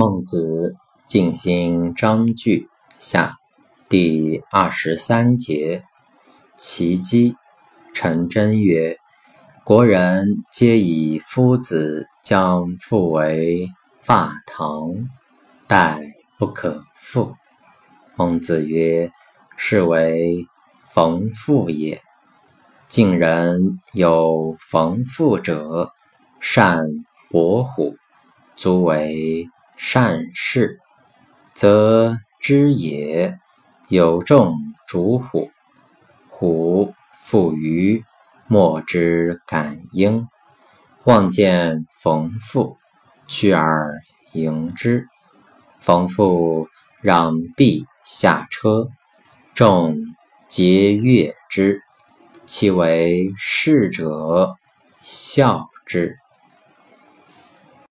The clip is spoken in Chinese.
孟子尽心章句下第二十三节，其机。陈真曰：“国人皆以夫子将复为发堂，殆不可复。”孟子曰：“是为逢父也。晋人有逢父者，善搏虎，足为。”善事，则知也。有众逐虎，虎负于，莫之感应。望见冯父，去而迎之。冯父让臂下车，众皆悦之。其为士者，笑之。